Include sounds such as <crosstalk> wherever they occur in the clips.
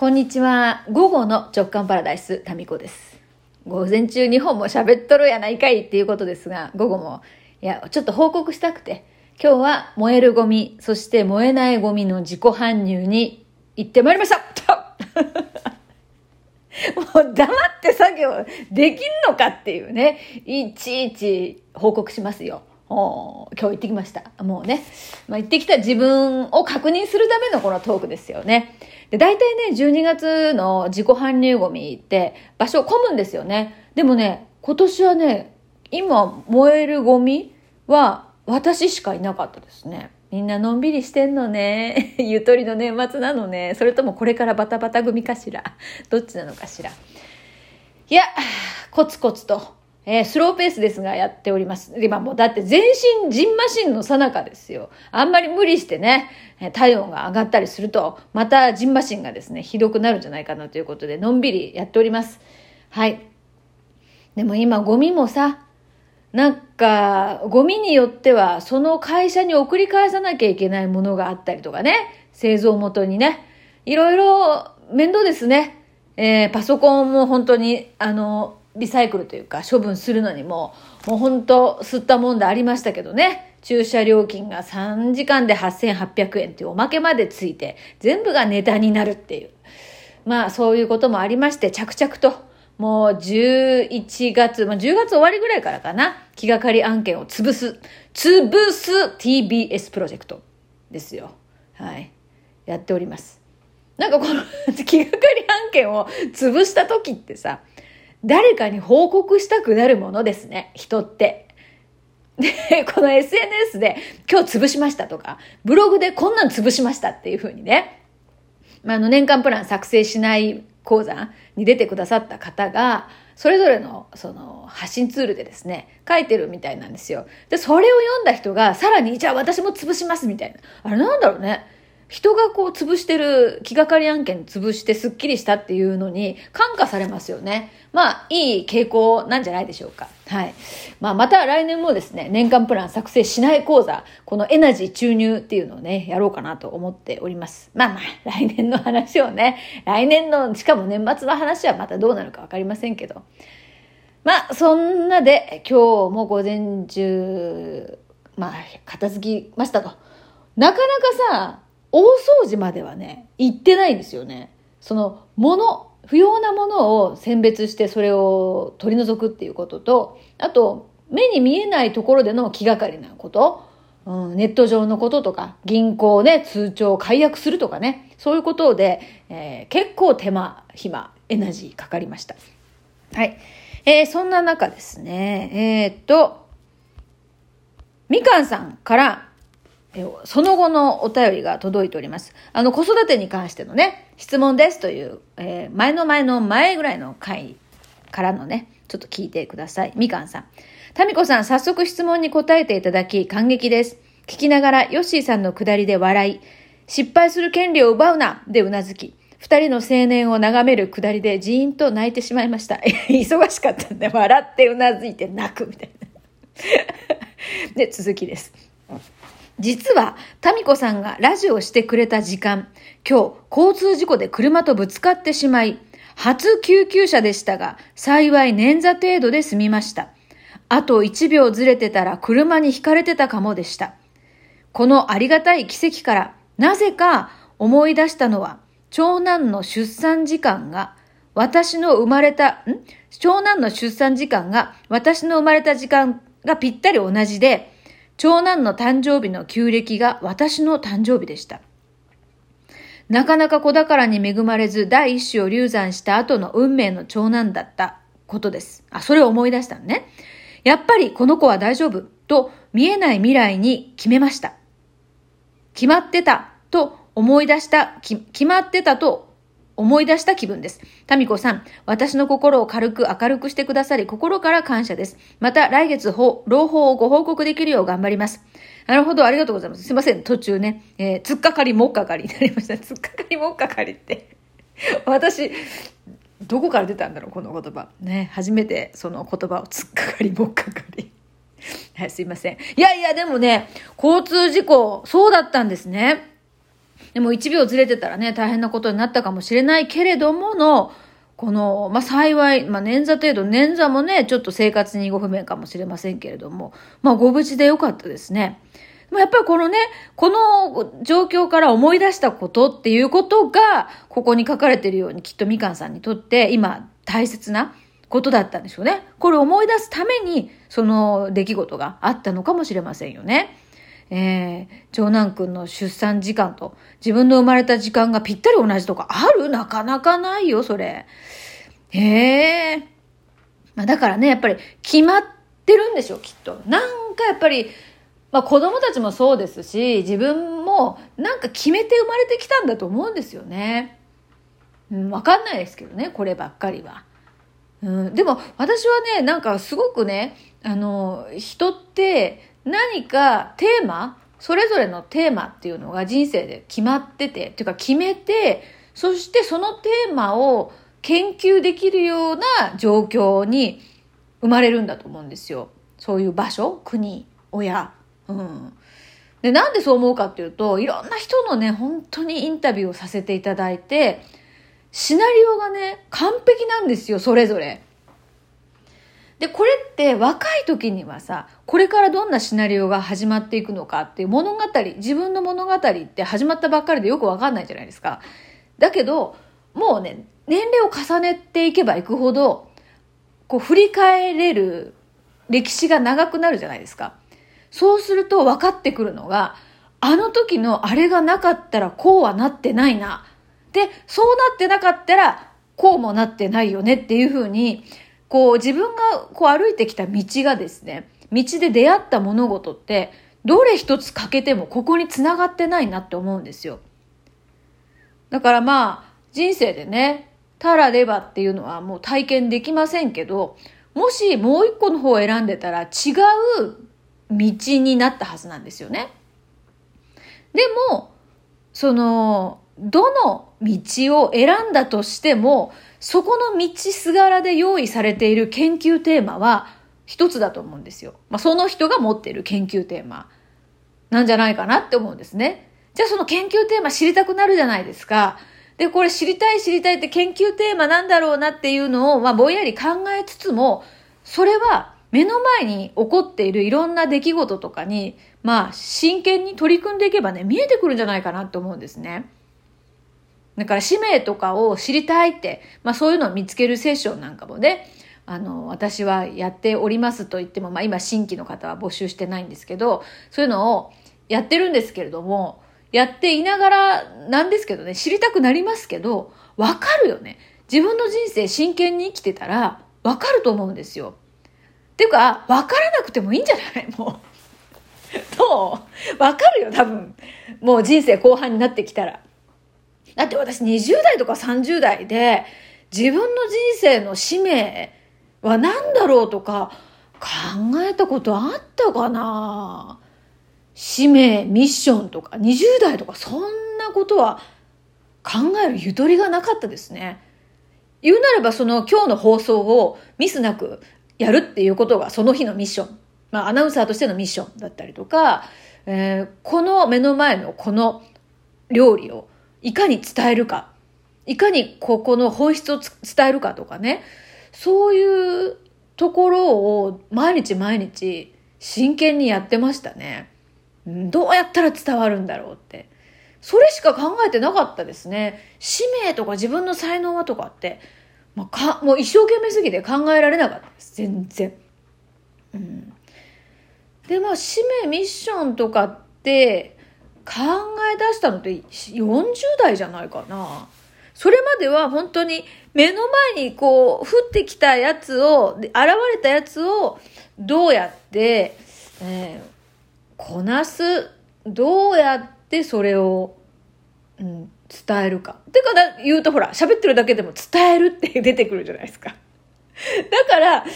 こんにちは。午後の直感パラダイス、タミコです。午前中2本も喋っとるやないかいっていうことですが、午後も、いや、ちょっと報告したくて、今日は燃えるゴミ、そして燃えないゴミの自己搬入に行ってまいりました <laughs> もう黙って作業できんのかっていうね、いちいち報告しますよ。今日行ってきました。もうね。まあ、行ってきた自分を確認するためのこのトークですよね。で、大体ね、12月の自己搬入ゴミって場所混むんですよね。でもね、今年はね、今燃えるゴミは私しかいなかったですね。みんなのんびりしてんのね。<laughs> ゆとりの年末なのね。それともこれからバタバタ組かしら。どっちなのかしら。いや、コツコツと、えー、スローペースですがやっております。今もうだって全身ジンマシンの最中ですよ。あんまり無理してね、体温が上がったりすると、またジンマシンがですね、ひどくなるんじゃないかなということで、のんびりやっております。はい。でも今ゴミもさ、なんか、ゴミによっては、その会社に送り返さなきゃいけないものがあったりとかね、製造元にね、いろいろ面倒ですね。えー、パソコンも本当に、あの、リサイクルというか処分するのにも、もう本当吸ったもんでありましたけどね。駐車料金が3時間で8800円っていうおまけまでついて、全部がネタになるっていう。まあそういうこともありまして、着々と、もう11月、まあ10月終わりぐらいからかな、気がかり案件を潰す、潰す TBS プロジェクトですよ。はい。やっております。なんかこの <laughs> 気がかり案件を潰した時ってさ、誰かに報告したくなるものですね、人って。で、この SNS で今日潰しましたとか、ブログでこんなん潰しましたっていう風にね、まあ、あの年間プラン作成しない講座に出てくださった方が、それぞれのその発信ツールでですね、書いてるみたいなんですよ。で、それを読んだ人がさらに、じゃあ私も潰しますみたいな。あれなんだろうね。人がこう潰してる気がかり案件潰してスッキリしたっていうのに感化されますよね。まあ、いい傾向なんじゃないでしょうか。はい。まあ、また来年もですね、年間プラン作成しない講座、このエナジー注入っていうのをね、やろうかなと思っております。まあまあ、来年の話をね、来年の、しかも年末の話はまたどうなるかわかりませんけど。まあ、そんなで、今日も午前中、まあ、片付きましたと。なかなかさ、大掃除まではね、行ってないんですよね。その、もの、不要なものを選別してそれを取り除くっていうことと、あと、目に見えないところでの気がかりなこと、うん、ネット上のこととか、銀行ね、通帳を解約するとかね、そういうことで、えー、結構手間、暇、エナジーかかりました。はい。えー、そんな中ですね、えー、っと、みかんさんから、その後のお便りが届いております。あの、子育てに関してのね、質問ですという、えー、前の前の前ぐらいの回からのね、ちょっと聞いてください。みかんさん。タミコさん、早速質問に答えていただき、感激です。聞きながら、ヨッシーさんの下りで笑い、失敗する権利を奪うなでうなずき、二人の青年を眺める下りでジーンと泣いてしまいました。<laughs> 忙しかったんで、笑ってうなずいて泣くみたいな。<laughs> で、続きです。実は、タミコさんがラジオしてくれた時間、今日、交通事故で車とぶつかってしまい、初救急車でしたが、幸い捻挫程度で済みました。あと1秒ずれてたら車にひかれてたかもでした。このありがたい奇跡から、なぜか思い出したのは、長男の出産時間が、私の生まれた、ん？長男の出産時間が、私の生まれた時間がぴったり同じで、長男の誕生日の旧暦が私の誕生日でした。なかなか子宝に恵まれず第一子を流産した後の運命の長男だったことです。あ、それを思い出したのね。やっぱりこの子は大丈夫と見えない未来に決めました。決まってたと思い出した、決まってたと思い出した気分です。タミコさん、私の心を軽く明るくしてくださり、心から感謝です。また来月、朗報をご報告できるよう頑張ります。なるほど、ありがとうございます。すいません、途中ね、えー、つっかかりもっかかりになりました。つっかかりもっかかりって。私、どこから出たんだろう、この言葉。ね、初めてその言葉をつっかかりもっかかり。はい、すいません。いやいや、でもね、交通事故、そうだったんですね。でも1秒ずれてたらね、大変なことになったかもしれないけれどもの、この、まあ、幸い、まあ、捻挫程度、捻挫もね、ちょっと生活にご不便かもしれませんけれども、まあ、ご無事でよかったですね。やっぱりこのね、この状況から思い出したことっていうことが、ここに書かれてるようにきっとみかんさんにとって今大切なことだったんでしょうね。これを思い出すために、その出来事があったのかもしれませんよね。えー、長男くんの出産時間と自分の生まれた時間がぴったり同じとかある？なかなかないよ、それ。へえ。まあ、だからね、やっぱり決まってるんでしょ、きっと。なんかやっぱり、まあ子供たちもそうですし、自分もなんか決めて生まれてきたんだと思うんですよね。うん、わかんないですけどね、こればっかりは。うん、でも私はね、なんかすごくね、あの、人って何かテーマ、それぞれのテーマっていうのが人生で決まってて、っていうか決めて、そしてそのテーマを研究できるような状況に生まれるんだと思うんですよ。そういう場所、国、親。うん。で、なんでそう思うかっていうと、いろんな人のね、本当にインタビューをさせていただいて、シナリオがね、完璧なんですよ、それぞれ。で、これって若い時にはさ、これからどんなシナリオが始まっていくのかっていう物語、自分の物語って始まったばっかりでよくわかんないじゃないですか。だけど、もうね、年齢を重ねていけばいくほど、こう振り返れる歴史が長くなるじゃないですか。そうすると分かってくるのが、あの時のあれがなかったらこうはなってないな。で、そうなってなかったらこうもなってないよねっていうふうに、こう自分がこう歩いてきた道がですね、道で出会った物事って、どれ一つ欠けてもここに繋がってないなって思うんですよ。だからまあ、人生でね、たらればっていうのはもう体験できませんけど、もしもう一個の方を選んでたら違う道になったはずなんですよね。でも、その、どの道を選んだとしても、そこの道すがらで用意されている研究テーマは一つだと思うんですよ。まあ、その人が持っている研究テーマなんじゃないかなって思うんですね。じゃあその研究テーマ知りたくなるじゃないですか。で、これ知りたい知りたいって研究テーマなんだろうなっていうのを、まあ、ぼんやり考えつつも、それは目の前に起こっているいろんな出来事とかに、まあ、真剣に取り組んでいけばね、見えてくるんじゃないかなと思うんですね。だから使命とかを知りたいって、まあそういうのを見つけるセッションなんかもね、あの、私はやっておりますと言っても、まあ今新規の方は募集してないんですけど、そういうのをやってるんですけれども、やっていながらなんですけどね、知りたくなりますけど、わかるよね。自分の人生真剣に生きてたら、わかると思うんですよ。っていうか、わからなくてもいいんじゃない？もう。<laughs> と、わかるよ、多分。もう人生後半になってきたら。だって私20代とか30代で、自分の人生の使命は何だろうとか考えたことあったかな？使命、ミッションとか、20代とかそんなことは考えるゆとりがなかったですね。言うなればその今日の放送をミスなくやるっていうことがその日のミッション。まあアナウンサーとしてのミッションだったりとか、えー、この目の前のこの料理をいかに伝えるか、いかにここの本質を伝えるかとかね、そういうところを毎日毎日真剣にやってましたね。どうやったら伝わるんだろうって。それしか考えてなかったですね。使命とか自分の才能はとかって、まあ、かもう一生懸命すぎて考えられなかったです。全然。うん。で、まあ、使命、ミッションとかって考え出したのって40代じゃないかな。それまでは本当に目の前にこう降ってきたやつを、現れたやつをどうやって、えーこなす、どうやってそれを、うん、伝えるか。てか言うとほら、喋ってるだけでも伝えるって出てくるじゃないですか。だから、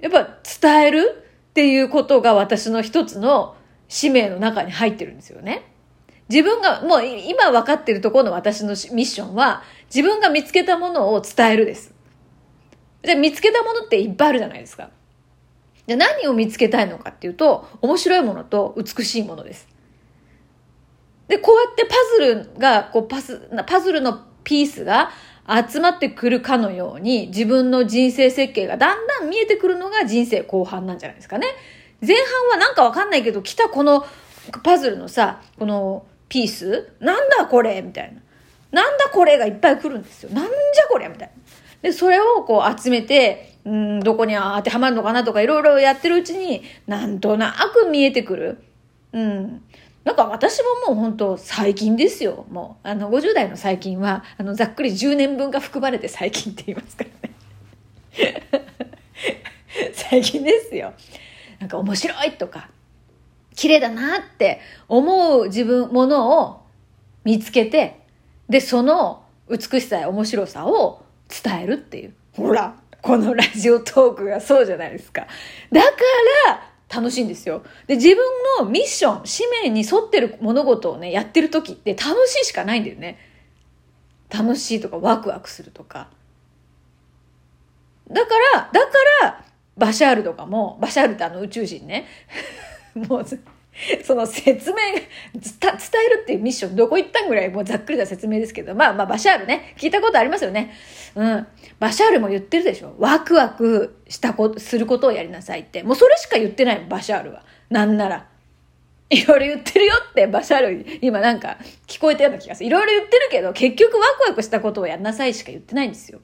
やっぱ伝えるっていうことが私の一つの使命の中に入ってるんですよね。自分が、もう今分かってるところの私のミッションは、自分が見つけたものを伝えるです。で、見つけたものっていっぱいあるじゃないですか。じゃ何を見つけたいのかっていうと、面白いものと美しいものです。で、こうやってパズルが、こうパス、パズルのピースが集まってくるかのように、自分の人生設計がだんだん見えてくるのが人生後半なんじゃないですかね。前半はなんかわかんないけど、来たこのパズルのさ、このピース？なんだこれ？みたいな。なんだこれがいっぱい来るんですよ。なんじゃこれみたいな。で、それをこう集めて、うん、どこに当てはまるのかなとかいろいろやってるうちに、なんとなく見えてくる。うん。なんか私ももう本当最近ですよ。もう、あの、50代の最近は、あの、ざっくり10年分が含まれて最近って言いますからね。<laughs> 最近ですよ。なんか面白いとか、綺麗だなって思う自分、ものを見つけて、で、その美しさや面白さを伝えるっていう。ほら、このラジオトークがそうじゃないですか。だから楽しいんですよ。で、自分のミッション、使命に沿ってる物事をね、やってる時って楽しいしかないんだよね。楽しいとかワクワクするとか。だから、だから、バシャールとかも、バシャールってあの宇宙人ね。<laughs> もう、その説明、伝えるっていうミッション、どこ行ったんぐらい、もうざっくりな説明ですけど、まあまあ、バシャールね、聞いたことありますよね。うん。バシャールも言ってるでしょ。ワクワクしたこと、することをやりなさいって。もうそれしか言ってないバシャールは。なんなら。いろいろ言ってるよって、バシャール、今なんか聞こえたような気がする。いろいろ言ってるけど、結局ワクワクしたことをやりなさいしか言ってないんですよ。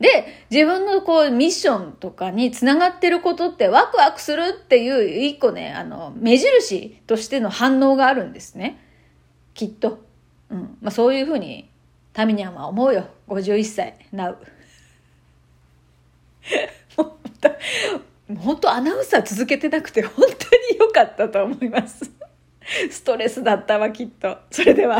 で、自分のこうミッションとかにつながってることってワクワクするっていう一個ね、あの、目印としての反応があるんですね。きっと。うん。まあそういうふうに、タミニャンは思うよ。51歳、な <laughs> う。本当アナウンサー続けてなくて本当に良かったと思います。ストレスだったわ、きっと。それでは。